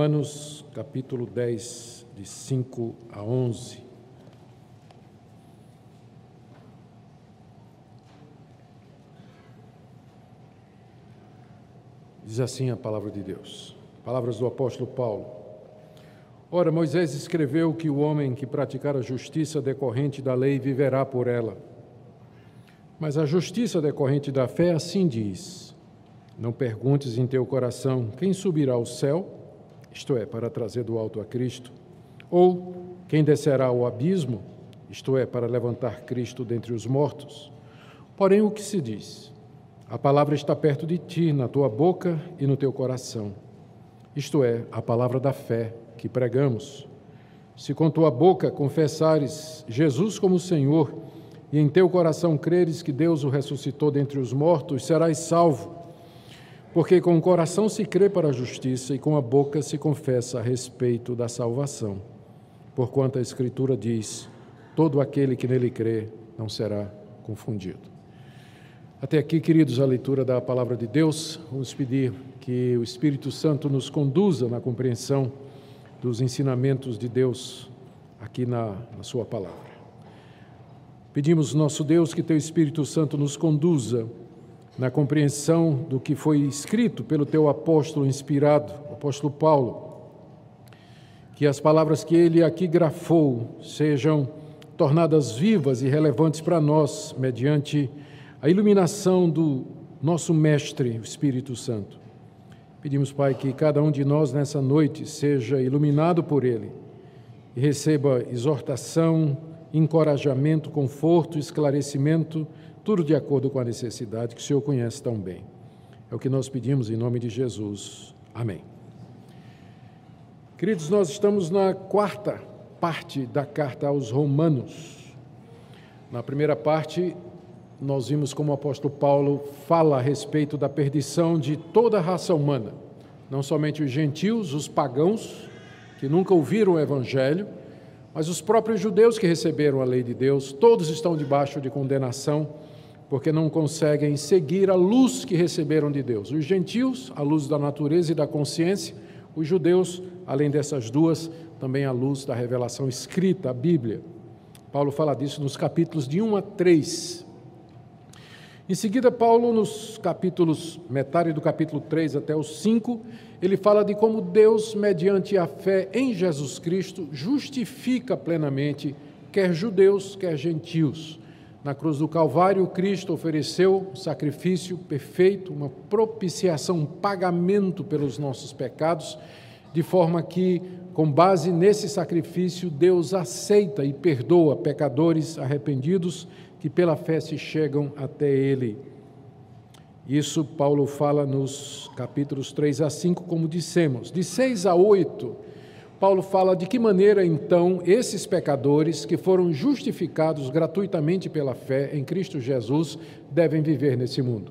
Romanos capítulo 10, de 5 a 11. Diz assim a palavra de Deus. Palavras do apóstolo Paulo. Ora, Moisés escreveu que o homem que praticar a justiça decorrente da lei viverá por ela. Mas a justiça decorrente da fé assim diz: Não perguntes em teu coração quem subirá ao céu isto é, para trazer do alto a Cristo, ou quem descerá ao abismo, isto é, para levantar Cristo dentre os mortos. Porém, o que se diz? A palavra está perto de ti, na tua boca e no teu coração. Isto é, a palavra da fé que pregamos. Se com tua boca confessares Jesus como Senhor e em teu coração creres que Deus o ressuscitou dentre os mortos, serás salvo. Porque com o coração se crê para a justiça e com a boca se confessa a respeito da salvação. Porquanto a Escritura diz: todo aquele que nele crê não será confundido. Até aqui, queridos, a leitura da palavra de Deus. Vamos pedir que o Espírito Santo nos conduza na compreensão dos ensinamentos de Deus aqui na, na Sua palavra. Pedimos, nosso Deus, que Teu Espírito Santo nos conduza na compreensão do que foi escrito pelo teu apóstolo inspirado, o apóstolo Paulo. Que as palavras que ele aqui grafou sejam tornadas vivas e relevantes para nós, mediante a iluminação do nosso Mestre, o Espírito Santo. Pedimos, Pai, que cada um de nós nessa noite seja iluminado por Ele e receba exortação, encorajamento, conforto, esclarecimento tudo de acordo com a necessidade que o Senhor conhece tão bem. É o que nós pedimos em nome de Jesus. Amém. Queridos, nós estamos na quarta parte da carta aos Romanos. Na primeira parte, nós vimos como o apóstolo Paulo fala a respeito da perdição de toda a raça humana, não somente os gentios, os pagãos, que nunca ouviram o evangelho, mas os próprios judeus que receberam a lei de Deus, todos estão debaixo de condenação porque não conseguem seguir a luz que receberam de Deus. Os gentios, a luz da natureza e da consciência, os judeus, além dessas duas, também a luz da revelação escrita, a Bíblia. Paulo fala disso nos capítulos de 1 a 3. Em seguida, Paulo, nos capítulos, metade do capítulo 3 até o 5, ele fala de como Deus, mediante a fé em Jesus Cristo, justifica plenamente quer judeus, quer gentios na cruz do Calvário, Cristo ofereceu um sacrifício perfeito, uma propiciação, um pagamento pelos nossos pecados, de forma que, com base nesse sacrifício, Deus aceita e perdoa pecadores arrependidos que pela fé se chegam até Ele. Isso Paulo fala nos capítulos 3 a 5, como dissemos. De 6 a 8, Paulo fala de que maneira então esses pecadores que foram justificados gratuitamente pela fé em Cristo Jesus devem viver nesse mundo.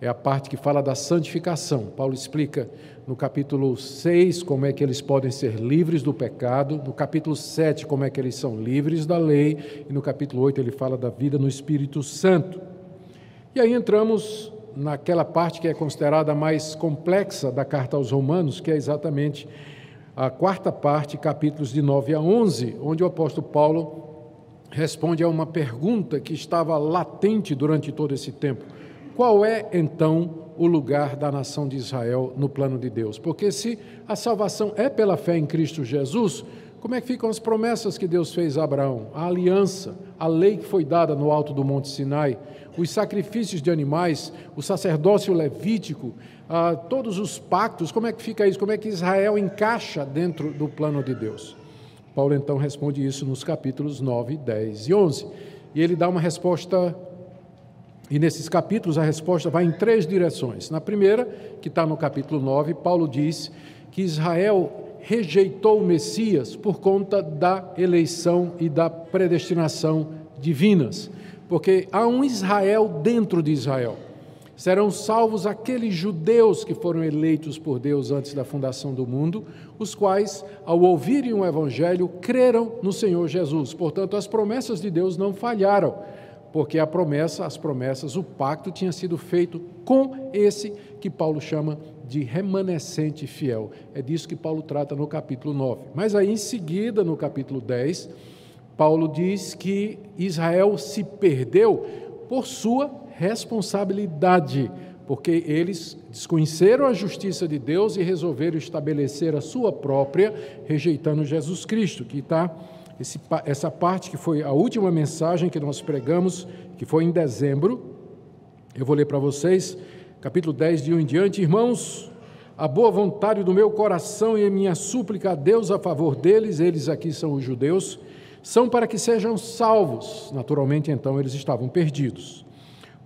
É a parte que fala da santificação. Paulo explica no capítulo 6 como é que eles podem ser livres do pecado, no capítulo 7 como é que eles são livres da lei, e no capítulo 8 ele fala da vida no Espírito Santo. E aí entramos naquela parte que é considerada mais complexa da carta aos Romanos, que é exatamente a quarta parte, capítulos de 9 a 11, onde o apóstolo Paulo responde a uma pergunta que estava latente durante todo esse tempo. Qual é, então, o lugar da nação de Israel no plano de Deus? Porque se a salvação é pela fé em Cristo Jesus, como é que ficam as promessas que Deus fez a Abraão? A aliança, a lei que foi dada no alto do Monte Sinai, os sacrifícios de animais, o sacerdócio levítico, ah, todos os pactos, como é que fica isso? Como é que Israel encaixa dentro do plano de Deus? Paulo então responde isso nos capítulos 9, 10 e 11. E ele dá uma resposta, e nesses capítulos a resposta vai em três direções. Na primeira, que está no capítulo 9, Paulo diz que Israel rejeitou o Messias por conta da eleição e da predestinação divinas, porque há um Israel dentro de Israel. Serão salvos aqueles judeus que foram eleitos por Deus antes da fundação do mundo, os quais, ao ouvirem o Evangelho, creram no Senhor Jesus. Portanto, as promessas de Deus não falharam, porque a promessa, as promessas, o pacto tinha sido feito com esse que Paulo chama de remanescente fiel. É disso que Paulo trata no capítulo 9. Mas aí, em seguida, no capítulo 10, Paulo diz que Israel se perdeu por sua responsabilidade, porque eles desconheceram a justiça de Deus e resolveram estabelecer a sua própria, rejeitando Jesus Cristo, que está essa parte que foi a última mensagem que nós pregamos, que foi em dezembro. Eu vou ler para vocês, capítulo 10, de 1 em diante. Irmãos, a boa vontade do meu coração e a minha súplica a Deus a favor deles, eles aqui são os judeus, são para que sejam salvos. Naturalmente, então, eles estavam perdidos.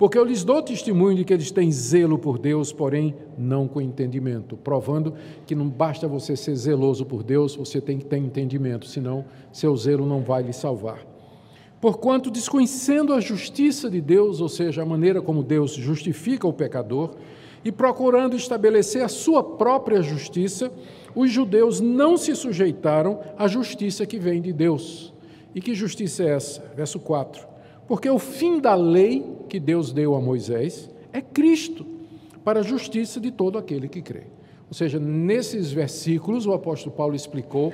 Porque eu lhes dou testemunho de que eles têm zelo por Deus, porém não com entendimento, provando que não basta você ser zeloso por Deus, você tem que ter entendimento, senão seu zelo não vai lhe salvar. Porquanto, desconhecendo a justiça de Deus, ou seja, a maneira como Deus justifica o pecador, e procurando estabelecer a sua própria justiça, os judeus não se sujeitaram à justiça que vem de Deus e que justiça é essa? Verso 4. Porque o fim da lei que Deus deu a Moisés é Cristo, para a justiça de todo aquele que crê. Ou seja, nesses versículos o apóstolo Paulo explicou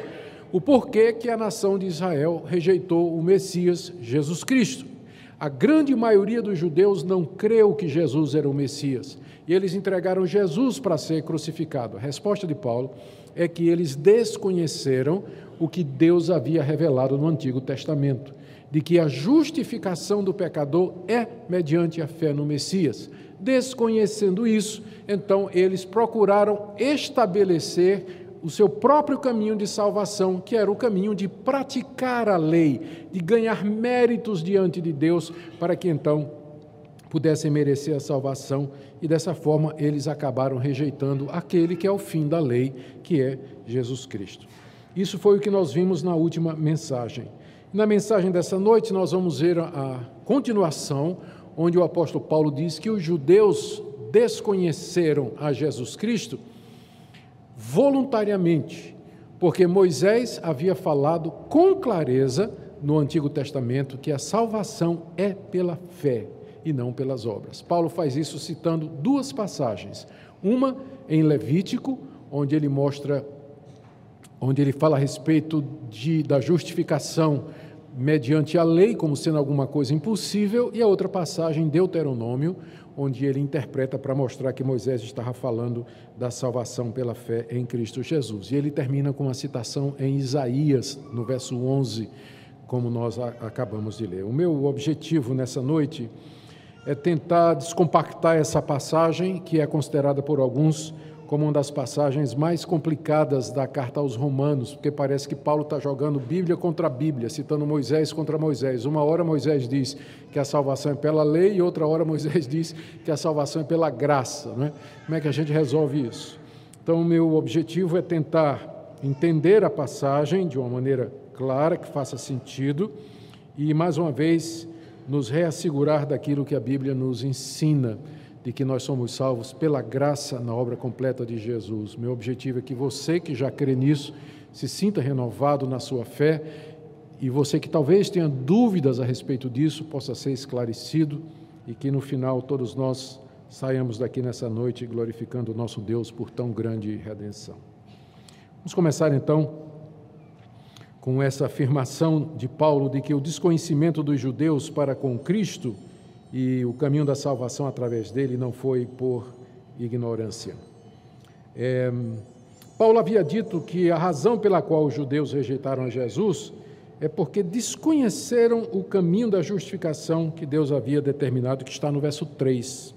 o porquê que a nação de Israel rejeitou o Messias Jesus Cristo. A grande maioria dos judeus não creu que Jesus era o Messias e eles entregaram Jesus para ser crucificado. A resposta de Paulo é que eles desconheceram o que Deus havia revelado no Antigo Testamento, de que a justificação do pecador é mediante a fé no Messias. Desconhecendo isso, então eles procuraram estabelecer o seu próprio caminho de salvação, que era o caminho de praticar a lei, de ganhar méritos diante de Deus, para que então pudessem merecer a salvação, e dessa forma eles acabaram rejeitando aquele que é o fim da lei, que é Jesus Cristo. Isso foi o que nós vimos na última mensagem. Na mensagem dessa noite, nós vamos ver a continuação, onde o apóstolo Paulo diz que os judeus desconheceram a Jesus Cristo voluntariamente, porque Moisés havia falado com clareza no Antigo Testamento que a salvação é pela fé e não pelas obras. Paulo faz isso citando duas passagens. Uma em Levítico, onde ele mostra onde ele fala a respeito de, da justificação mediante a lei como sendo alguma coisa impossível, e a outra passagem, Deuteronômio, onde ele interpreta para mostrar que Moisés estava falando da salvação pela fé em Cristo Jesus. E ele termina com uma citação em Isaías, no verso 11, como nós acabamos de ler. O meu objetivo nessa noite é tentar descompactar essa passagem, que é considerada por alguns como uma das passagens mais complicadas da carta aos Romanos, porque parece que Paulo está jogando Bíblia contra Bíblia, citando Moisés contra Moisés. Uma hora Moisés diz que a salvação é pela lei, e outra hora Moisés diz que a salvação é pela graça. Não é? Como é que a gente resolve isso? Então, o meu objetivo é tentar entender a passagem de uma maneira clara, que faça sentido, e, mais uma vez, nos reassegurar daquilo que a Bíblia nos ensina de que nós somos salvos pela graça na obra completa de Jesus. Meu objetivo é que você que já crê nisso se sinta renovado na sua fé e você que talvez tenha dúvidas a respeito disso possa ser esclarecido e que no final todos nós saiamos daqui nessa noite glorificando o nosso Deus por tão grande redenção. Vamos começar então com essa afirmação de Paulo de que o desconhecimento dos judeus para com Cristo e o caminho da salvação através dele não foi por ignorância. É, Paulo havia dito que a razão pela qual os judeus rejeitaram Jesus é porque desconheceram o caminho da justificação que Deus havia determinado, que está no verso 3.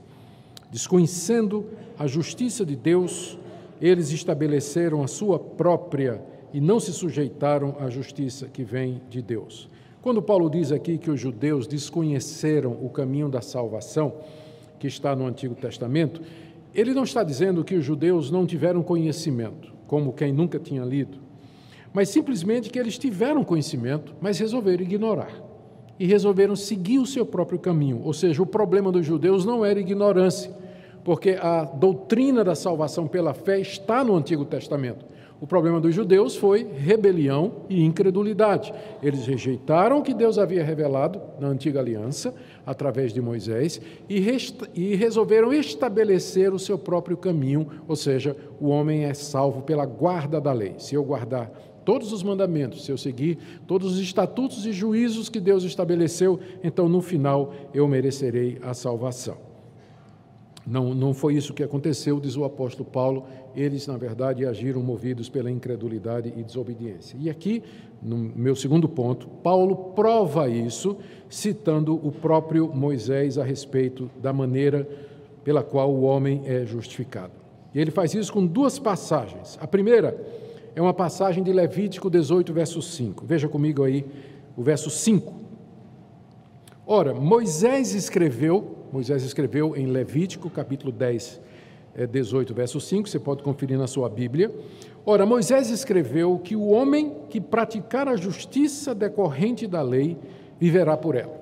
Desconhecendo a justiça de Deus, eles estabeleceram a sua própria e não se sujeitaram à justiça que vem de Deus. Quando Paulo diz aqui que os judeus desconheceram o caminho da salvação, que está no Antigo Testamento, ele não está dizendo que os judeus não tiveram conhecimento, como quem nunca tinha lido, mas simplesmente que eles tiveram conhecimento, mas resolveram ignorar e resolveram seguir o seu próprio caminho. Ou seja, o problema dos judeus não era ignorância, porque a doutrina da salvação pela fé está no Antigo Testamento. O problema dos judeus foi rebelião e incredulidade. Eles rejeitaram o que Deus havia revelado na antiga aliança, através de Moisés, e, e, resolveram estabelecer o seu próprio caminho, ou seja, o homem é salvo pela guarda da lei. Se eu guardar todos os mandamentos, se eu seguir todos os estatutos e juízos que Deus estabeleceu, então no final eu merecerei a salvação. Não, não foi isso que aconteceu, diz o apóstolo Paulo. Eles, na verdade, agiram movidos pela incredulidade e desobediência. E aqui, no meu segundo ponto, Paulo prova isso, citando o próprio Moisés a respeito da maneira pela qual o homem é justificado. E ele faz isso com duas passagens. A primeira é uma passagem de Levítico 18, verso 5. Veja comigo aí o verso 5. Ora, Moisés escreveu Moisés escreveu em Levítico, capítulo 10, 18, é, verso 5, você pode conferir na sua Bíblia. Ora, Moisés escreveu que o homem que praticar a justiça decorrente da lei viverá por ela.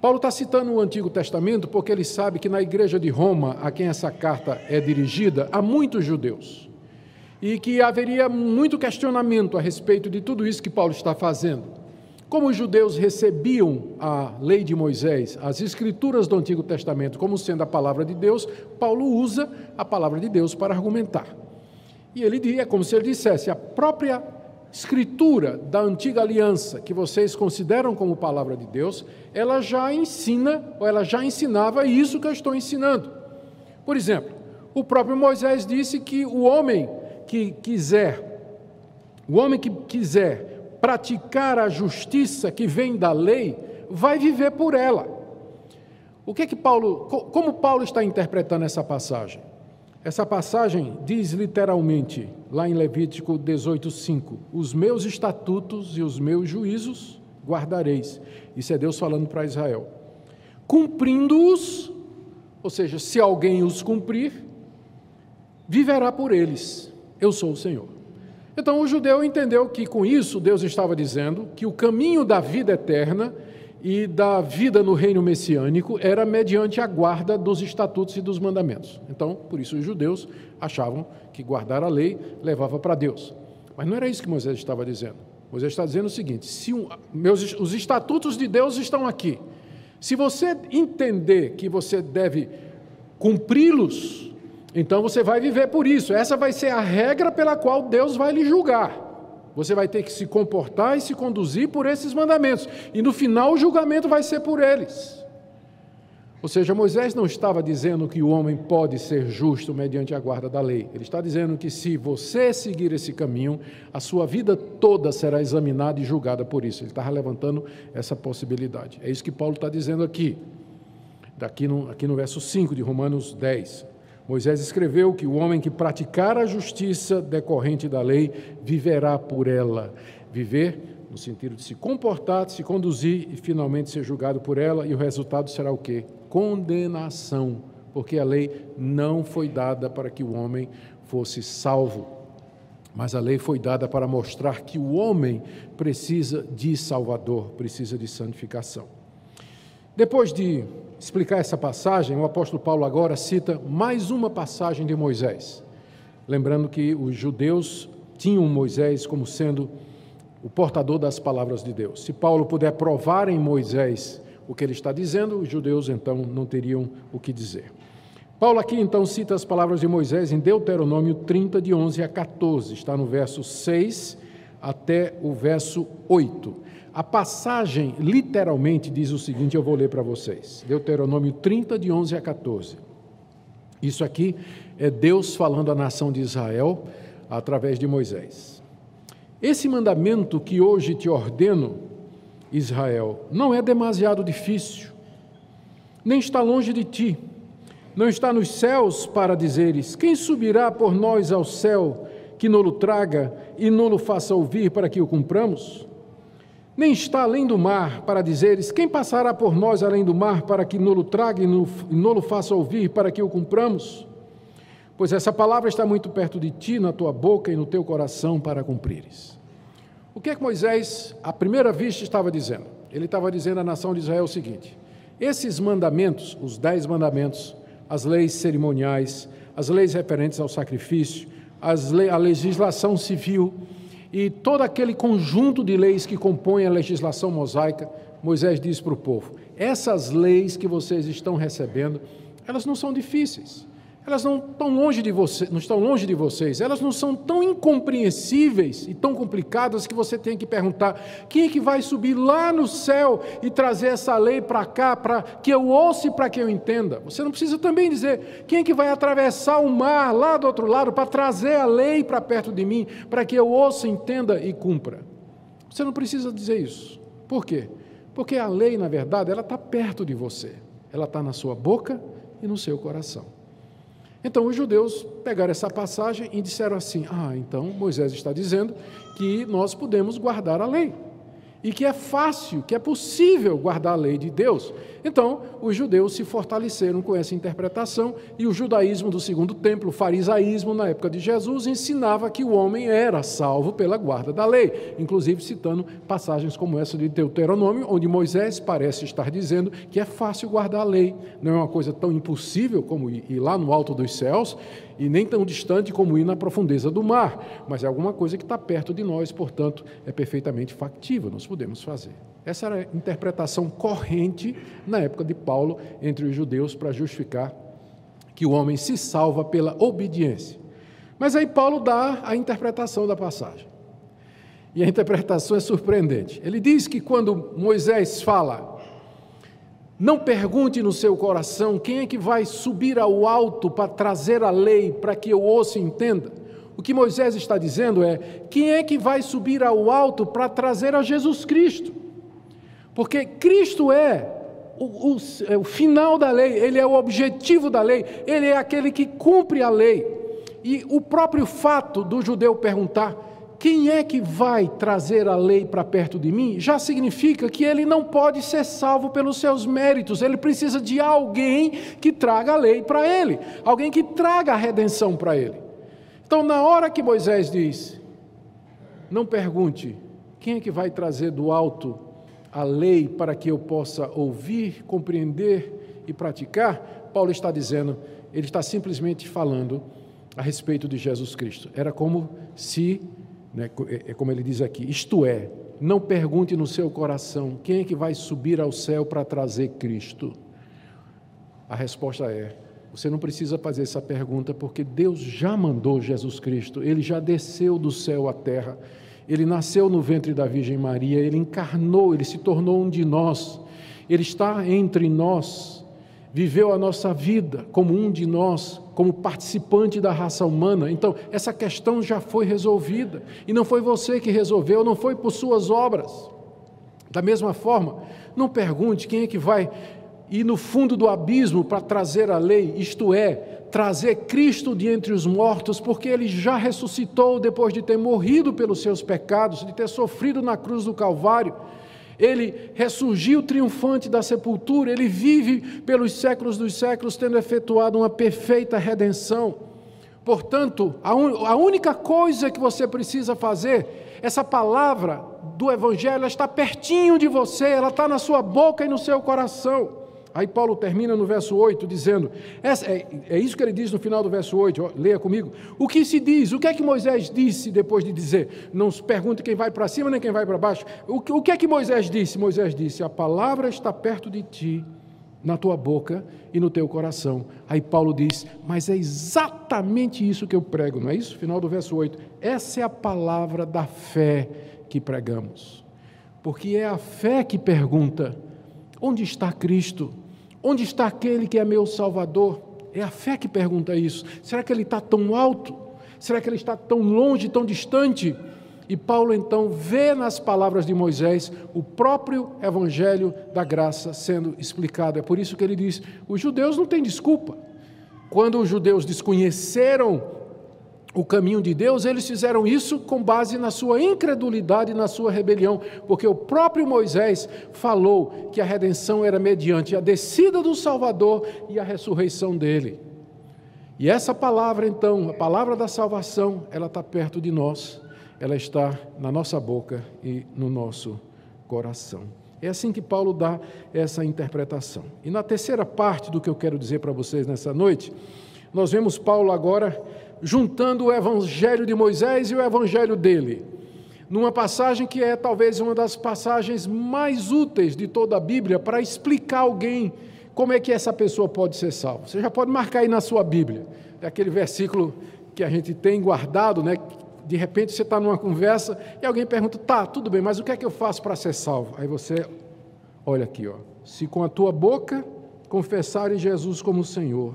Paulo está citando o Antigo Testamento porque ele sabe que na igreja de Roma, a quem essa carta é dirigida, há muitos judeus. E que haveria muito questionamento a respeito de tudo isso que Paulo está fazendo. Como os judeus recebiam a lei de Moisés, as escrituras do Antigo Testamento, como sendo a palavra de Deus, Paulo usa a palavra de Deus para argumentar. E ele é como se ele dissesse: a própria escritura da antiga aliança, que vocês consideram como palavra de Deus, ela já ensina, ou ela já ensinava isso que eu estou ensinando. Por exemplo, o próprio Moisés disse que o homem que quiser, o homem que quiser praticar a justiça que vem da lei, vai viver por ela. O que é que Paulo, como Paulo está interpretando essa passagem? Essa passagem diz literalmente, lá em Levítico 18:5, os meus estatutos e os meus juízos guardareis. Isso é Deus falando para Israel. Cumprindo-os, ou seja, se alguém os cumprir, viverá por eles. Eu sou o Senhor. Então o judeu entendeu que com isso Deus estava dizendo que o caminho da vida eterna e da vida no reino messiânico era mediante a guarda dos estatutos e dos mandamentos. Então, por isso os judeus achavam que guardar a lei levava para Deus. Mas não era isso que Moisés estava dizendo. Moisés está dizendo o seguinte: se um, meus, os estatutos de Deus estão aqui. Se você entender que você deve cumpri-los, então você vai viver por isso. Essa vai ser a regra pela qual Deus vai lhe julgar. Você vai ter que se comportar e se conduzir por esses mandamentos. E no final o julgamento vai ser por eles. Ou seja, Moisés não estava dizendo que o homem pode ser justo mediante a guarda da lei. Ele está dizendo que se você seguir esse caminho, a sua vida toda será examinada e julgada por isso. Ele está levantando essa possibilidade. É isso que Paulo está dizendo aqui, daqui no, aqui no verso 5 de Romanos 10. Moisés escreveu que o homem que praticar a justiça decorrente da lei viverá por ela. Viver no sentido de se comportar, de se conduzir e finalmente ser julgado por ela, e o resultado será o quê? Condenação, porque a lei não foi dada para que o homem fosse salvo, mas a lei foi dada para mostrar que o homem precisa de Salvador, precisa de santificação. Depois de explicar essa passagem, o apóstolo Paulo agora cita mais uma passagem de Moisés. Lembrando que os judeus tinham Moisés como sendo o portador das palavras de Deus. Se Paulo puder provar em Moisés o que ele está dizendo, os judeus então não teriam o que dizer. Paulo aqui então cita as palavras de Moisés em Deuteronômio 30, de 11 a 14, está no verso 6 até o verso 8. A passagem literalmente diz o seguinte, eu vou ler para vocês. Deuteronômio 30, de 11 a 14. Isso aqui é Deus falando à nação de Israel através de Moisés. Esse mandamento que hoje te ordeno, Israel, não é demasiado difícil, nem está longe de ti, não está nos céus para dizeres: quem subirá por nós ao céu que nolo traga e nolo faça ouvir para que o cumpramos? Nem está além do mar, para dizeres: Quem passará por nós além do mar, para que nolo traga e nolo faça ouvir, para que o cumpramos? Pois essa palavra está muito perto de ti, na tua boca e no teu coração, para cumprires. O que é que Moisés, à primeira vista, estava dizendo? Ele estava dizendo à nação de Israel o seguinte: esses mandamentos, os dez mandamentos, as leis cerimoniais, as leis referentes ao sacrifício, a legislação civil e todo aquele conjunto de leis que compõem a legislação mosaica, Moisés diz para o povo: essas leis que vocês estão recebendo, elas não são difíceis elas não estão longe de você, não estão longe de vocês, elas não são tão incompreensíveis e tão complicadas que você tem que perguntar: quem é que vai subir lá no céu e trazer essa lei para cá, para que eu ouça e para que eu entenda? Você não precisa também dizer quem é que vai atravessar o mar lá do outro lado para trazer a lei para perto de mim, para que eu ouça, entenda e cumpra. Você não precisa dizer isso. Por quê? Porque a lei, na verdade, ela está perto de você. Ela está na sua boca e no seu coração. Então os judeus pegaram essa passagem e disseram assim: Ah, então Moisés está dizendo que nós podemos guardar a lei e que é fácil, que é possível guardar a lei de Deus. Então, os judeus se fortaleceram com essa interpretação e o judaísmo do segundo templo, o farisaísmo na época de Jesus, ensinava que o homem era salvo pela guarda da lei, inclusive citando passagens como essa de Deuteronômio, onde Moisés parece estar dizendo que é fácil guardar a lei, não é uma coisa tão impossível como ir lá no alto dos céus e nem tão distante como ir na profundeza do mar, mas é alguma coisa que está perto de nós, portanto, é perfeitamente factível, nós podemos fazer. Essa era a interpretação corrente na época de Paulo entre os judeus para justificar que o homem se salva pela obediência. Mas aí Paulo dá a interpretação da passagem. E a interpretação é surpreendente. Ele diz que quando Moisés fala não pergunte no seu coração quem é que vai subir ao alto para trazer a lei para que eu ouça e entenda. O que Moisés está dizendo é: quem é que vai subir ao alto para trazer a Jesus Cristo? Porque Cristo é o, o, é o, final da lei, ele é o objetivo da lei, ele é aquele que cumpre a lei. E o próprio fato do judeu perguntar: quem é que vai trazer a lei para perto de mim, já significa que ele não pode ser salvo pelos seus méritos, ele precisa de alguém que traga a lei para ele, alguém que traga a redenção para ele. Então, na hora que Moisés diz, não pergunte quem é que vai trazer do alto a lei para que eu possa ouvir, compreender e praticar, Paulo está dizendo, ele está simplesmente falando a respeito de Jesus Cristo. Era como se né, é, é como ele diz aqui, isto é, não pergunte no seu coração quem é que vai subir ao céu para trazer Cristo. A resposta é: você não precisa fazer essa pergunta porque Deus já mandou Jesus Cristo, ele já desceu do céu à terra, ele nasceu no ventre da Virgem Maria, ele encarnou, ele se tornou um de nós, ele está entre nós, viveu a nossa vida como um de nós, como participante da raça humana. Então, essa questão já foi resolvida. E não foi você que resolveu, não foi por suas obras. Da mesma forma, não pergunte quem é que vai ir no fundo do abismo para trazer a lei, isto é, trazer Cristo de entre os mortos, porque ele já ressuscitou depois de ter morrido pelos seus pecados, de ter sofrido na cruz do Calvário ele ressurgiu triunfante da sepultura, ele vive pelos séculos dos séculos, tendo efetuado uma perfeita redenção. Portanto, a, un, a única coisa que você precisa fazer, essa palavra do Evangelho está pertinho de você, ela está na sua boca e no seu coração. Aí Paulo termina no verso 8 dizendo: é, é, isso que ele diz no final do verso 8, ó, leia comigo. O que se diz? O que é que Moisés disse depois de dizer? Não se pergunte quem vai para cima nem quem vai para baixo. O, o que é que Moisés disse? Moisés disse: A palavra está perto de ti, na tua boca e no teu coração. Aí Paulo diz: Mas é exatamente isso que eu prego, não é isso? Final do verso 8. Essa é a palavra da fé que pregamos. Porque é a fé que pergunta Onde está Cristo? Onde está aquele que é meu Salvador? É a fé que pergunta isso. Será que ele está tão alto? Será que ele está tão longe, tão distante? E Paulo então vê nas palavras de Moisés o próprio evangelho da graça sendo explicado. É por isso que ele diz: os judeus não têm desculpa. Quando os judeus desconheceram o caminho de Deus, eles fizeram isso com base na sua incredulidade e na sua rebelião, porque o próprio Moisés falou que a redenção era mediante a descida do Salvador e a ressurreição dele. E essa palavra, então, a palavra da salvação, ela está perto de nós, ela está na nossa boca e no nosso coração. É assim que Paulo dá essa interpretação. E na terceira parte do que eu quero dizer para vocês nessa noite, nós vemos Paulo agora juntando o evangelho de Moisés e o evangelho dele, numa passagem que é talvez uma das passagens mais úteis de toda a Bíblia para explicar alguém como é que essa pessoa pode ser salva. Você já pode marcar aí na sua Bíblia, é aquele versículo que a gente tem guardado, né? De repente você está numa conversa e alguém pergunta: tá, tudo bem, mas o que é que eu faço para ser salvo? Aí você olha aqui, ó. Se com a tua boca confessares Jesus como Senhor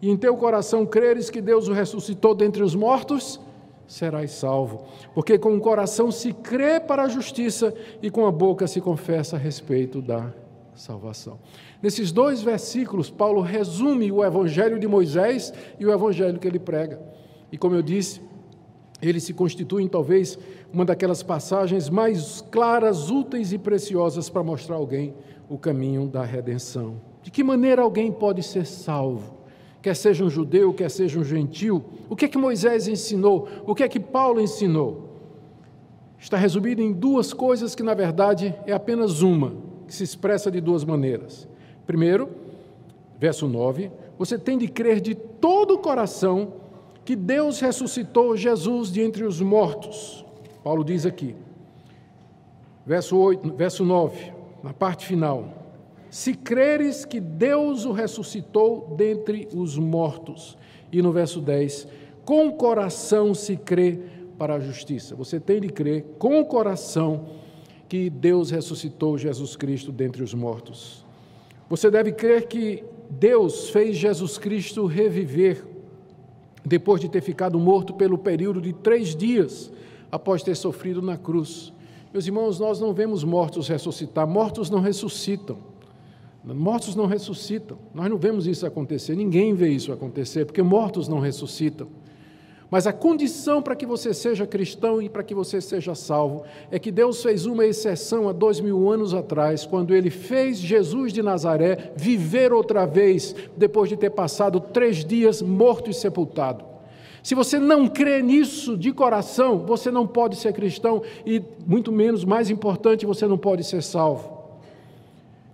e em teu coração creres que Deus o ressuscitou dentre os mortos, serás salvo. Porque com o coração se crê para a justiça e com a boca se confessa a respeito da salvação. Nesses dois versículos, Paulo resume o evangelho de Moisés e o evangelho que ele prega. E como eu disse, eles se constituem talvez uma daquelas passagens mais claras, úteis e preciosas para mostrar a alguém o caminho da redenção. De que maneira alguém pode ser salvo? Quer seja um judeu, quer seja um gentil. O que é que Moisés ensinou? O que é que Paulo ensinou? Está resumido em duas coisas que, na verdade, é apenas uma, que se expressa de duas maneiras. Primeiro, verso 9: você tem de crer de todo o coração que Deus ressuscitou Jesus de entre os mortos. Paulo diz aqui, verso, 8, verso 9, na parte final: se creres que Deus o ressuscitou dentre os mortos. E no verso 10, com o coração se crê para a justiça. Você tem de crer com o coração que Deus ressuscitou Jesus Cristo dentre os mortos. Você deve crer que Deus fez Jesus Cristo reviver depois de ter ficado morto pelo período de três dias após ter sofrido na cruz. Meus irmãos, nós não vemos mortos ressuscitar, mortos não ressuscitam. Mortos não ressuscitam. Nós não vemos isso acontecer, ninguém vê isso acontecer, porque mortos não ressuscitam. Mas a condição para que você seja cristão e para que você seja salvo é que Deus fez uma exceção há dois mil anos atrás, quando Ele fez Jesus de Nazaré viver outra vez, depois de ter passado três dias morto e sepultado. Se você não crê nisso de coração, você não pode ser cristão e, muito menos, mais importante, você não pode ser salvo.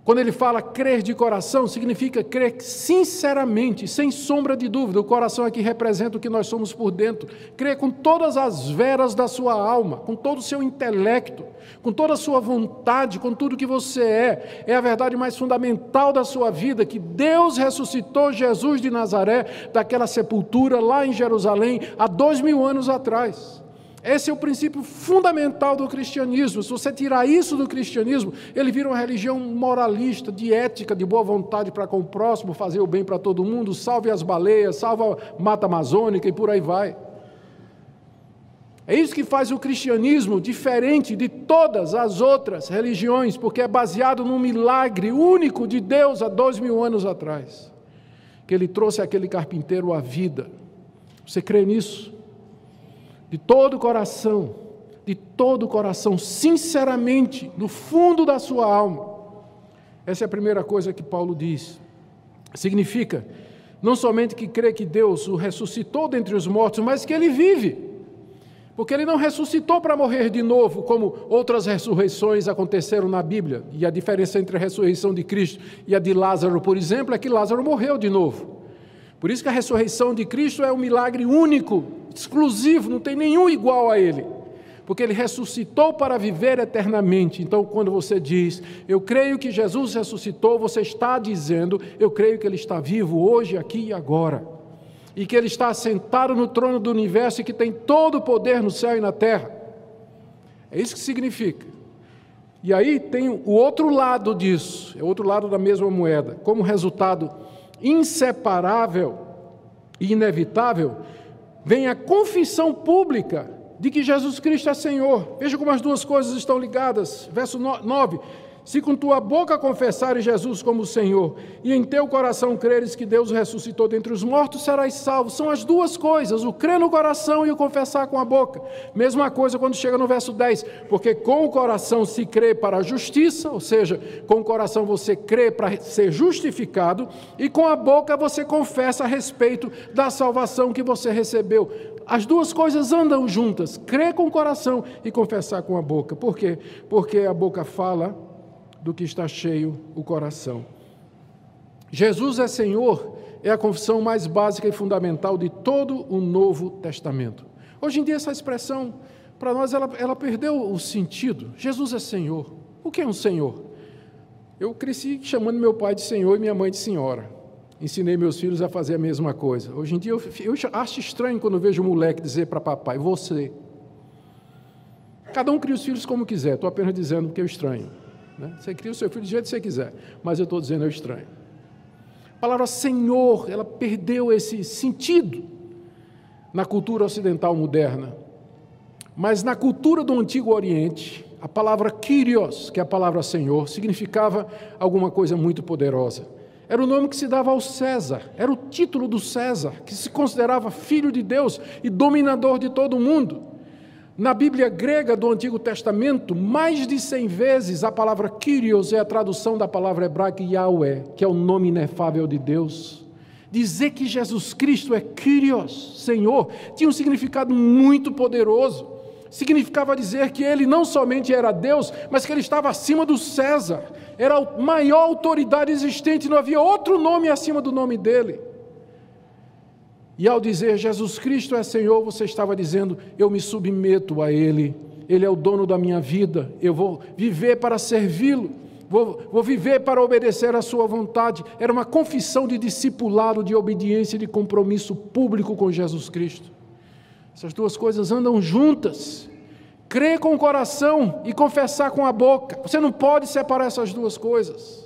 Quando ele fala crer de coração, significa crer sinceramente, sem sombra de dúvida. O coração aqui representa o que nós somos por dentro. Crer com todas as veras da sua alma, com todo o seu intelecto, com toda a sua vontade, com tudo que você é. É a verdade mais fundamental da sua vida: que Deus ressuscitou Jesus de Nazaré daquela sepultura lá em Jerusalém há dois mil anos atrás. Esse é o princípio fundamental do cristianismo. Se você tirar isso do cristianismo, ele vira uma religião moralista, de ética, de boa vontade para com o próximo, fazer o bem para todo mundo, salve as baleias, salva a mata amazônica e por aí vai. É isso que faz o cristianismo diferente de todas as outras religiões, porque é baseado num milagre único de Deus há dois mil anos atrás, que ele trouxe aquele carpinteiro à vida. Você crê nisso? De todo o coração, de todo o coração, sinceramente, no fundo da sua alma. Essa é a primeira coisa que Paulo diz. Significa não somente que crê que Deus o ressuscitou dentre os mortos, mas que ele vive. Porque ele não ressuscitou para morrer de novo, como outras ressurreições aconteceram na Bíblia. E a diferença entre a ressurreição de Cristo e a de Lázaro, por exemplo, é que Lázaro morreu de novo. Por isso que a ressurreição de Cristo é um milagre único, exclusivo, não tem nenhum igual a ele. Porque ele ressuscitou para viver eternamente. Então, quando você diz, eu creio que Jesus ressuscitou, você está dizendo, eu creio que ele está vivo hoje, aqui e agora. E que ele está sentado no trono do universo e que tem todo o poder no céu e na terra. É isso que significa. E aí tem o outro lado disso, é o outro lado da mesma moeda. Como resultado inseparável e inevitável, vem a confissão pública de que Jesus Cristo é Senhor. Veja como as duas coisas estão ligadas. Verso 9: se com tua boca confessares Jesus como Senhor e em teu coração creres que Deus ressuscitou dentre os mortos, serás salvo. São as duas coisas, o crer no coração e o confessar com a boca. Mesma coisa quando chega no verso 10, porque com o coração se crê para a justiça, ou seja, com o coração você crê para ser justificado, e com a boca você confessa a respeito da salvação que você recebeu. As duas coisas andam juntas, crer com o coração e confessar com a boca. Por quê? Porque a boca fala do que está cheio o coração. Jesus é Senhor é a confissão mais básica e fundamental de todo o Novo Testamento. Hoje em dia, essa expressão, para nós, ela, ela perdeu o sentido. Jesus é Senhor. O que é um Senhor? Eu cresci chamando meu pai de Senhor e minha mãe de Senhora. Ensinei meus filhos a fazer a mesma coisa. Hoje em dia, eu, eu acho estranho quando vejo um moleque dizer para papai, você. Cada um cria os filhos como quiser, estou apenas dizendo que eu estranho. Né? Você cria o seu filho do jeito que você quiser, mas eu estou dizendo eu estranho. A palavra Senhor, ela perdeu esse sentido na cultura ocidental moderna. Mas na cultura do Antigo Oriente, a palavra Kyrios, que é a palavra Senhor, significava alguma coisa muito poderosa. Era o nome que se dava ao César, era o título do César, que se considerava filho de Deus e dominador de todo o mundo. Na Bíblia grega do Antigo Testamento, mais de cem vezes a palavra Kyrios é a tradução da palavra hebraica Yahweh, que é o nome inefável de Deus. Dizer que Jesus Cristo é Kyrios, Senhor, tinha um significado muito poderoso significava dizer que ele não somente era Deus, mas que ele estava acima do César, era a maior autoridade existente, não havia outro nome acima do nome dele. E ao dizer Jesus Cristo é Senhor, você estava dizendo: eu me submeto a Ele, Ele é o dono da minha vida, eu vou viver para servi-lo, vou, vou viver para obedecer à Sua vontade. Era uma confissão de discipulado, de obediência, de compromisso público com Jesus Cristo. Essas duas coisas andam juntas. Crer com o coração e confessar com a boca. Você não pode separar essas duas coisas.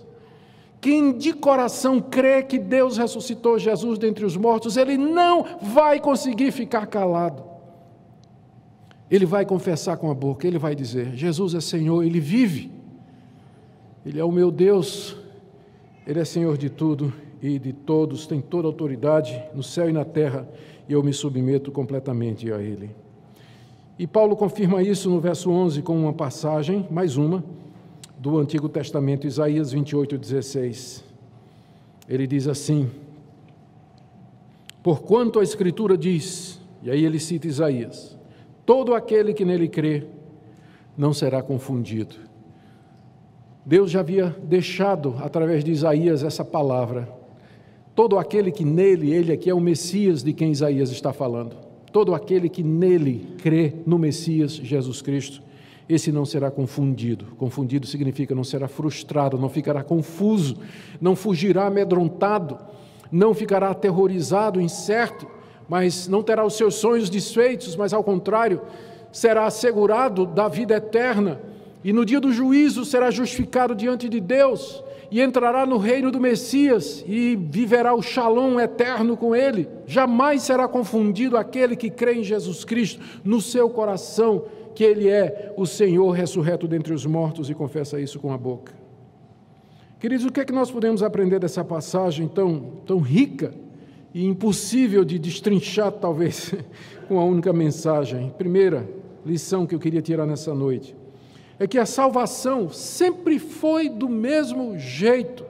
Quem de coração crê que Deus ressuscitou Jesus dentre os mortos, ele não vai conseguir ficar calado. Ele vai confessar com a boca, ele vai dizer: Jesus é Senhor, ele vive. Ele é o meu Deus, ele é Senhor de tudo e de todos, tem toda a autoridade no céu e na terra e eu me submeto completamente a Ele. E Paulo confirma isso no verso 11 com uma passagem, mais uma, do Antigo Testamento, Isaías 28, 16. Ele diz assim: Porquanto a Escritura diz, e aí ele cita Isaías: todo aquele que nele crê não será confundido. Deus já havia deixado, através de Isaías, essa palavra Todo aquele que nele, ele aqui é o Messias de quem Isaías está falando. Todo aquele que nele crê no Messias Jesus Cristo, esse não será confundido. Confundido significa não será frustrado, não ficará confuso, não fugirá amedrontado, não ficará aterrorizado, incerto, mas não terá os seus sonhos desfeitos, mas ao contrário, será assegurado da vida eterna e no dia do juízo será justificado diante de Deus e entrará no reino do Messias e viverá o shalom eterno com ele. Jamais será confundido aquele que crê em Jesus Cristo no seu coração, que ele é o Senhor ressurreto dentre os mortos e confessa isso com a boca. Queridos, o que é que nós podemos aprender dessa passagem tão, tão rica e impossível de destrinchar, talvez, com a única mensagem? Primeira lição que eu queria tirar nessa noite é que a salvação sempre foi do mesmo jeito,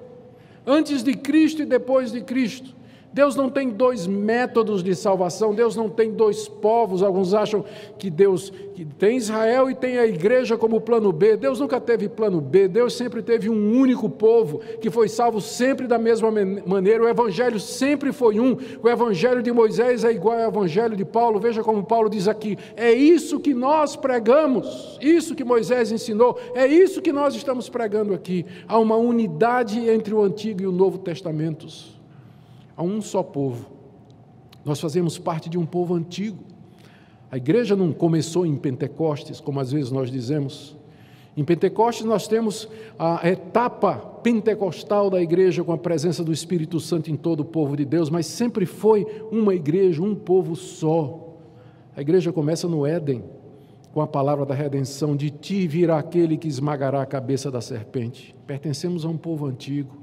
antes de Cristo e depois de Cristo. Deus não tem dois métodos de salvação, Deus não tem dois povos. Alguns acham que Deus que tem Israel e tem a igreja como plano B. Deus nunca teve plano B, Deus sempre teve um único povo que foi salvo sempre da mesma maneira. O evangelho sempre foi um. O evangelho de Moisés é igual ao evangelho de Paulo. Veja como Paulo diz aqui: é isso que nós pregamos, isso que Moisés ensinou, é isso que nós estamos pregando aqui. Há uma unidade entre o Antigo e o Novo Testamentos a um só povo. Nós fazemos parte de um povo antigo. A igreja não começou em Pentecostes, como às vezes nós dizemos. Em Pentecostes nós temos a etapa pentecostal da igreja com a presença do Espírito Santo em todo o povo de Deus, mas sempre foi uma igreja, um povo só. A igreja começa no Éden, com a palavra da redenção: de ti virá aquele que esmagará a cabeça da serpente. Pertencemos a um povo antigo.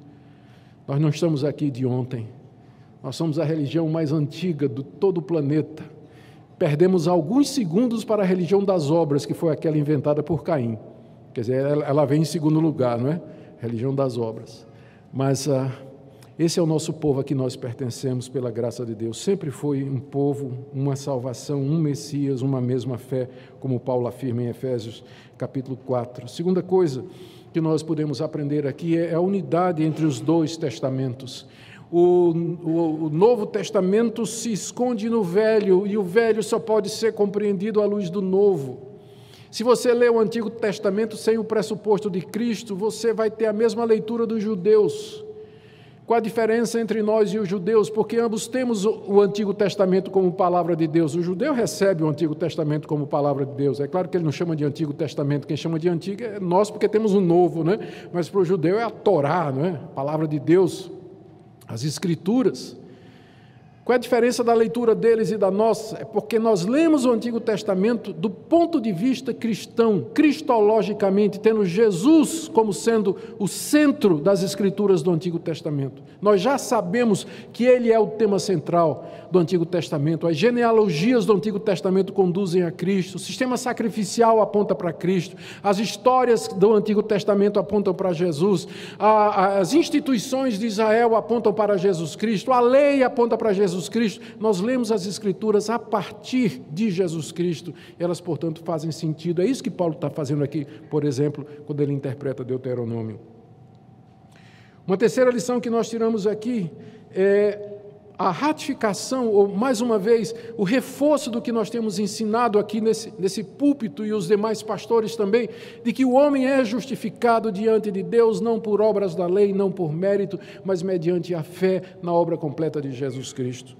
Nós não estamos aqui de ontem. Nós somos a religião mais antiga de todo o planeta. Perdemos alguns segundos para a religião das obras, que foi aquela inventada por Caim. Quer dizer, ela vem em segundo lugar, não é? Religião das obras. Mas ah, esse é o nosso povo a que nós pertencemos pela graça de Deus. Sempre foi um povo, uma salvação, um Messias, uma mesma fé, como Paulo afirma em Efésios capítulo 4. Segunda coisa que nós podemos aprender aqui é a unidade entre os dois testamentos. O, o, o, Novo Testamento se esconde no Velho e o Velho só pode ser compreendido à luz do Novo. Se você lê o Antigo Testamento sem o pressuposto de Cristo, você vai ter a mesma leitura dos judeus. Qual a diferença entre nós e os judeus? Porque ambos temos o Antigo Testamento como palavra de Deus. O judeu recebe o Antigo Testamento como palavra de Deus. É claro que ele não chama de Antigo Testamento, quem chama de Antigo é nós, porque temos um novo, né? Mas para o judeu é a Torá, não é? A palavra de Deus, as Escrituras. Qual é a diferença da leitura deles e da nossa? É porque nós lemos o Antigo Testamento do ponto de vista cristão, cristologicamente, tendo Jesus como sendo o centro das Escrituras do Antigo Testamento. Nós já sabemos que ele é o tema central do Antigo Testamento. As genealogias do Antigo Testamento conduzem a Cristo, o sistema sacrificial aponta para Cristo, as histórias do Antigo Testamento apontam para Jesus, as instituições de Israel apontam para Jesus Cristo, a lei aponta para Jesus Jesus Cristo, nós lemos as Escrituras a partir de Jesus Cristo, elas, portanto, fazem sentido. É isso que Paulo está fazendo aqui, por exemplo, quando ele interpreta Deuteronômio. Uma terceira lição que nós tiramos aqui é a ratificação, ou mais uma vez, o reforço do que nós temos ensinado aqui nesse, nesse púlpito e os demais pastores também, de que o homem é justificado diante de Deus não por obras da lei, não por mérito, mas mediante a fé na obra completa de Jesus Cristo.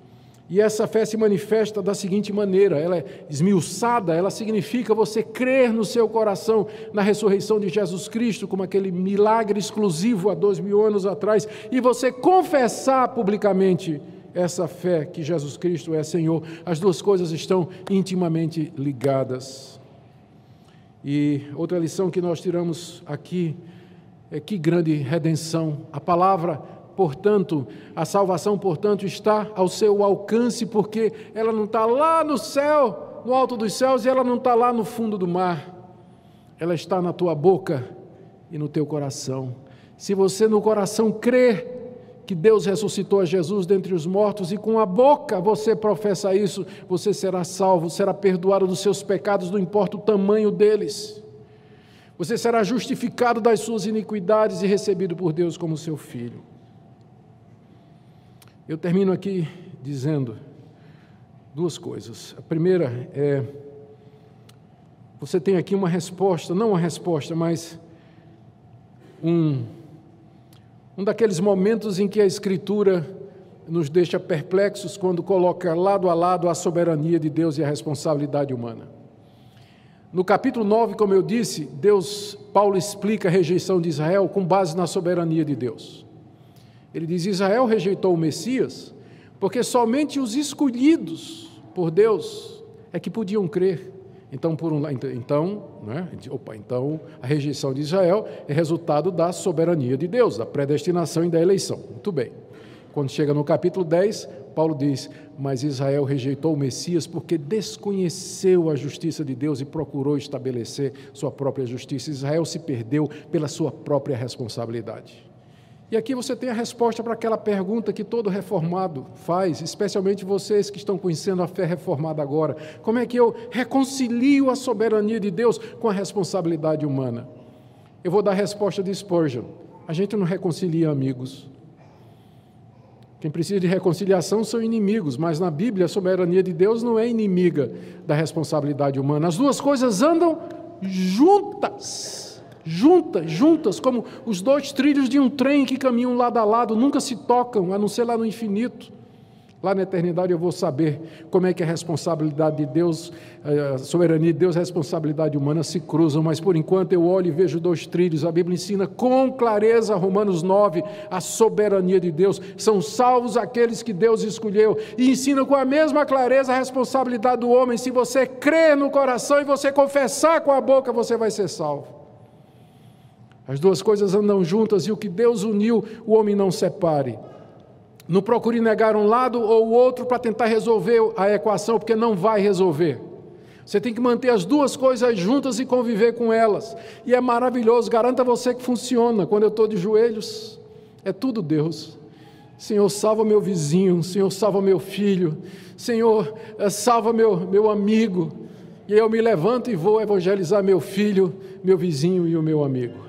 E essa fé se manifesta da seguinte maneira: ela é esmiuçada, ela significa você crer no seu coração na ressurreição de Jesus Cristo, como aquele milagre exclusivo há dois mil anos atrás, e você confessar publicamente essa fé que Jesus Cristo é Senhor. As duas coisas estão intimamente ligadas. E outra lição que nós tiramos aqui é que grande redenção. A palavra, portanto, a salvação, portanto, está ao seu alcance, porque ela não está lá no céu, no alto dos céus, e ela não está lá no fundo do mar. Ela está na tua boca e no teu coração. Se você no coração crer que Deus ressuscitou a Jesus dentre os mortos e com a boca você professa isso, você será salvo, será perdoado dos seus pecados, não importa o tamanho deles. Você será justificado das suas iniquidades e recebido por Deus como seu filho. Eu termino aqui dizendo duas coisas. A primeira é: você tem aqui uma resposta, não uma resposta, mas um um daqueles momentos em que a Escritura nos deixa perplexos quando coloca lado a lado a soberania de Deus e a responsabilidade humana. No capítulo 9, como eu disse, Deus, Paulo explica a rejeição de Israel com base na soberania de Deus. Ele diz: Israel rejeitou o Messias porque somente os escolhidos por Deus é que podiam crer. Então, por um então, né, opa, então a rejeição de Israel é resultado da soberania de Deus, da predestinação e da eleição. Muito bem. Quando chega no capítulo 10, Paulo diz: Mas Israel rejeitou o Messias porque desconheceu a justiça de Deus e procurou estabelecer sua própria justiça. Israel se perdeu pela sua própria responsabilidade. E aqui você tem a resposta para aquela pergunta que todo reformado faz, especialmente vocês que estão conhecendo a fé reformada agora: como é que eu reconcilio a soberania de Deus com a responsabilidade humana? Eu vou dar a resposta de Spurgeon: a gente não reconcilia amigos. Quem precisa de reconciliação são inimigos, mas na Bíblia a soberania de Deus não é inimiga da responsabilidade humana. As duas coisas andam juntas juntas, juntas, como os dois trilhos de um trem que caminham lado a lado, nunca se tocam, a não ser lá no infinito. Lá na eternidade eu vou saber como é que a responsabilidade de Deus, eh, a soberania de Deus a responsabilidade humana se cruzam, mas por enquanto eu olho e vejo dois trilhos. A Bíblia ensina com clareza, Romanos 9, a soberania de Deus. São salvos aqueles que Deus escolheu. E ensina com a mesma clareza a responsabilidade do homem. Se você crer no coração e você confessar com a boca, você vai ser salvo. As duas coisas andam juntas e o que Deus uniu, o homem não separe. Não procure negar um lado ou o outro para tentar resolver a equação, porque não vai resolver. Você tem que manter as duas coisas juntas e conviver com elas. E é maravilhoso, garanta você que funciona. Quando eu estou de joelhos, é tudo Deus. Senhor, salva meu vizinho, Senhor, salva meu filho, Senhor, eh, salva meu, meu amigo. E eu me levanto e vou evangelizar meu filho, meu vizinho e o meu amigo.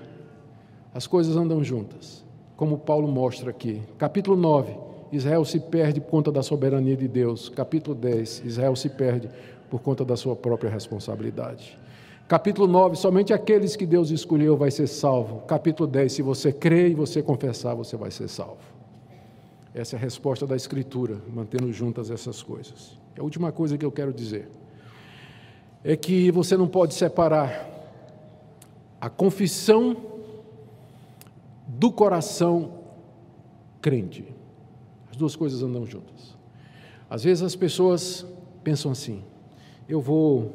As coisas andam juntas, como Paulo mostra aqui. Capítulo 9 Israel se perde por conta da soberania de Deus. Capítulo 10, Israel se perde por conta da sua própria responsabilidade. Capítulo 9, somente aqueles que Deus escolheu vai ser salvo. Capítulo 10, se você crer e você confessar, você vai ser salvo. Essa é a resposta da Escritura, mantendo juntas essas coisas. A última coisa que eu quero dizer é que você não pode separar a confissão do coração crente. As duas coisas andam juntas. Às vezes as pessoas pensam assim: eu vou,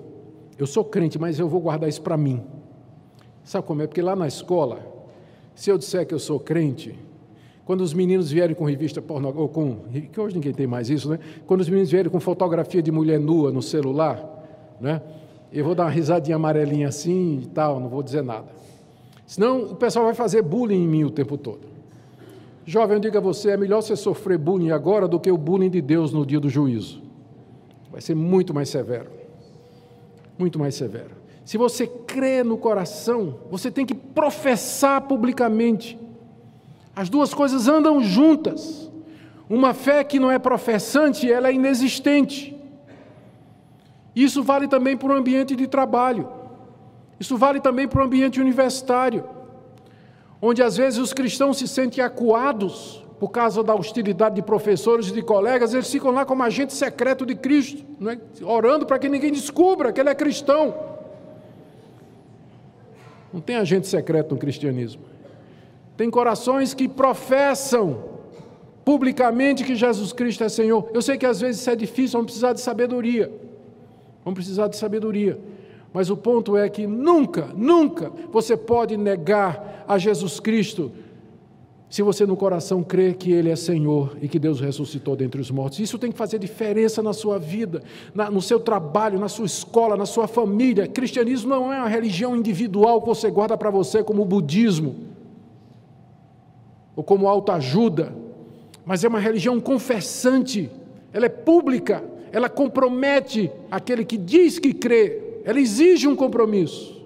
eu sou crente, mas eu vou guardar isso para mim. Sabe como é? Porque lá na escola, se eu disser que eu sou crente, quando os meninos vierem com revista pornográfica, ou com, que hoje ninguém tem mais isso, né? Quando os meninos vierem com fotografia de mulher nua no celular, né? Eu vou dar uma risadinha amarelinha assim e tal, não vou dizer nada. Senão o pessoal vai fazer bullying em mim o tempo todo. Jovem, eu digo a você, é melhor você sofrer bullying agora do que o bullying de Deus no dia do juízo. Vai ser muito mais severo. Muito mais severo. Se você crê no coração, você tem que professar publicamente. As duas coisas andam juntas. Uma fé que não é professante, ela é inexistente. Isso vale também para o ambiente de trabalho. Isso vale também para o ambiente universitário, onde às vezes os cristãos se sentem acuados por causa da hostilidade de professores e de colegas, eles ficam lá como agente secreto de Cristo, é? orando para que ninguém descubra que ele é cristão. Não tem agente secreto no cristianismo. Tem corações que professam publicamente que Jesus Cristo é Senhor. Eu sei que às vezes isso é difícil, vamos precisar de sabedoria. Vamos precisar de sabedoria. Mas o ponto é que nunca, nunca você pode negar a Jesus Cristo se você no coração crê que Ele é Senhor e que Deus ressuscitou dentre os mortos. Isso tem que fazer diferença na sua vida, na, no seu trabalho, na sua escola, na sua família. Cristianismo não é uma religião individual que você guarda para você como o budismo ou como autoajuda, mas é uma religião confessante, ela é pública, ela compromete aquele que diz que crê, ela exige um compromisso.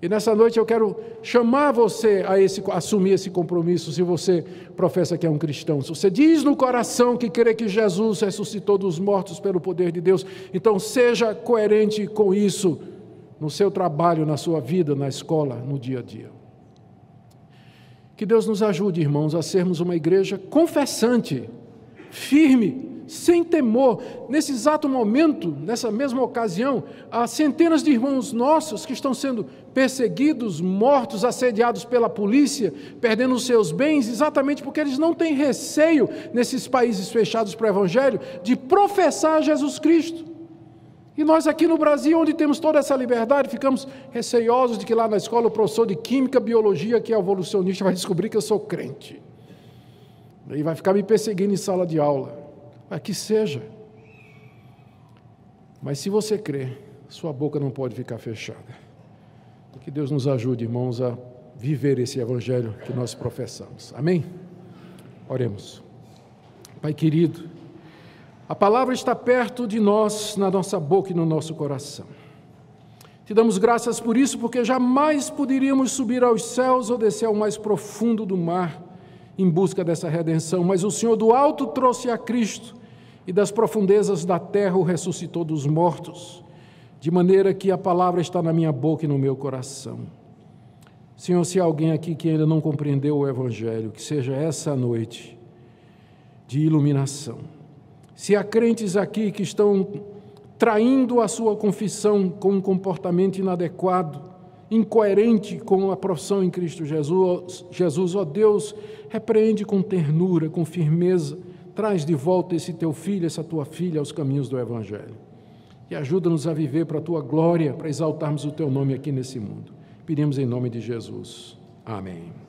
E nessa noite eu quero chamar você a, esse, a assumir esse compromisso, se você professa que é um cristão. Se você diz no coração que crê que Jesus ressuscitou dos mortos pelo poder de Deus, então seja coerente com isso no seu trabalho, na sua vida, na escola, no dia a dia. Que Deus nos ajude, irmãos, a sermos uma igreja confessante, firme, sem temor. Nesse exato momento, nessa mesma ocasião, há centenas de irmãos nossos que estão sendo perseguidos, mortos, assediados pela polícia, perdendo seus bens, exatamente porque eles não têm receio, nesses países fechados para o Evangelho, de professar Jesus Cristo. E nós aqui no Brasil, onde temos toda essa liberdade, ficamos receiosos de que lá na escola o professor de Química, Biologia, que é evolucionista, vai descobrir que eu sou crente. E vai ficar me perseguindo em sala de aula. Mas que seja. Mas se você crê, sua boca não pode ficar fechada. Que Deus nos ajude, irmãos, a viver esse evangelho que nós professamos. Amém? Oremos. Pai querido, a palavra está perto de nós, na nossa boca e no nosso coração. Te damos graças por isso, porque jamais poderíamos subir aos céus ou descer ao mais profundo do mar em busca dessa redenção, mas o Senhor do alto trouxe a Cristo e das profundezas da terra o ressuscitou dos mortos, de maneira que a palavra está na minha boca e no meu coração. Senhor, se há alguém aqui que ainda não compreendeu o Evangelho, que seja essa noite de iluminação. Se há crentes aqui que estão traindo a sua confissão com um comportamento inadequado, incoerente com a profissão em Cristo Jesus, Jesus, ó Deus, repreende com ternura, com firmeza, Traz de volta esse teu filho, essa tua filha aos caminhos do Evangelho. E ajuda-nos a viver para a tua glória, para exaltarmos o teu nome aqui nesse mundo. Pedimos em nome de Jesus. Amém.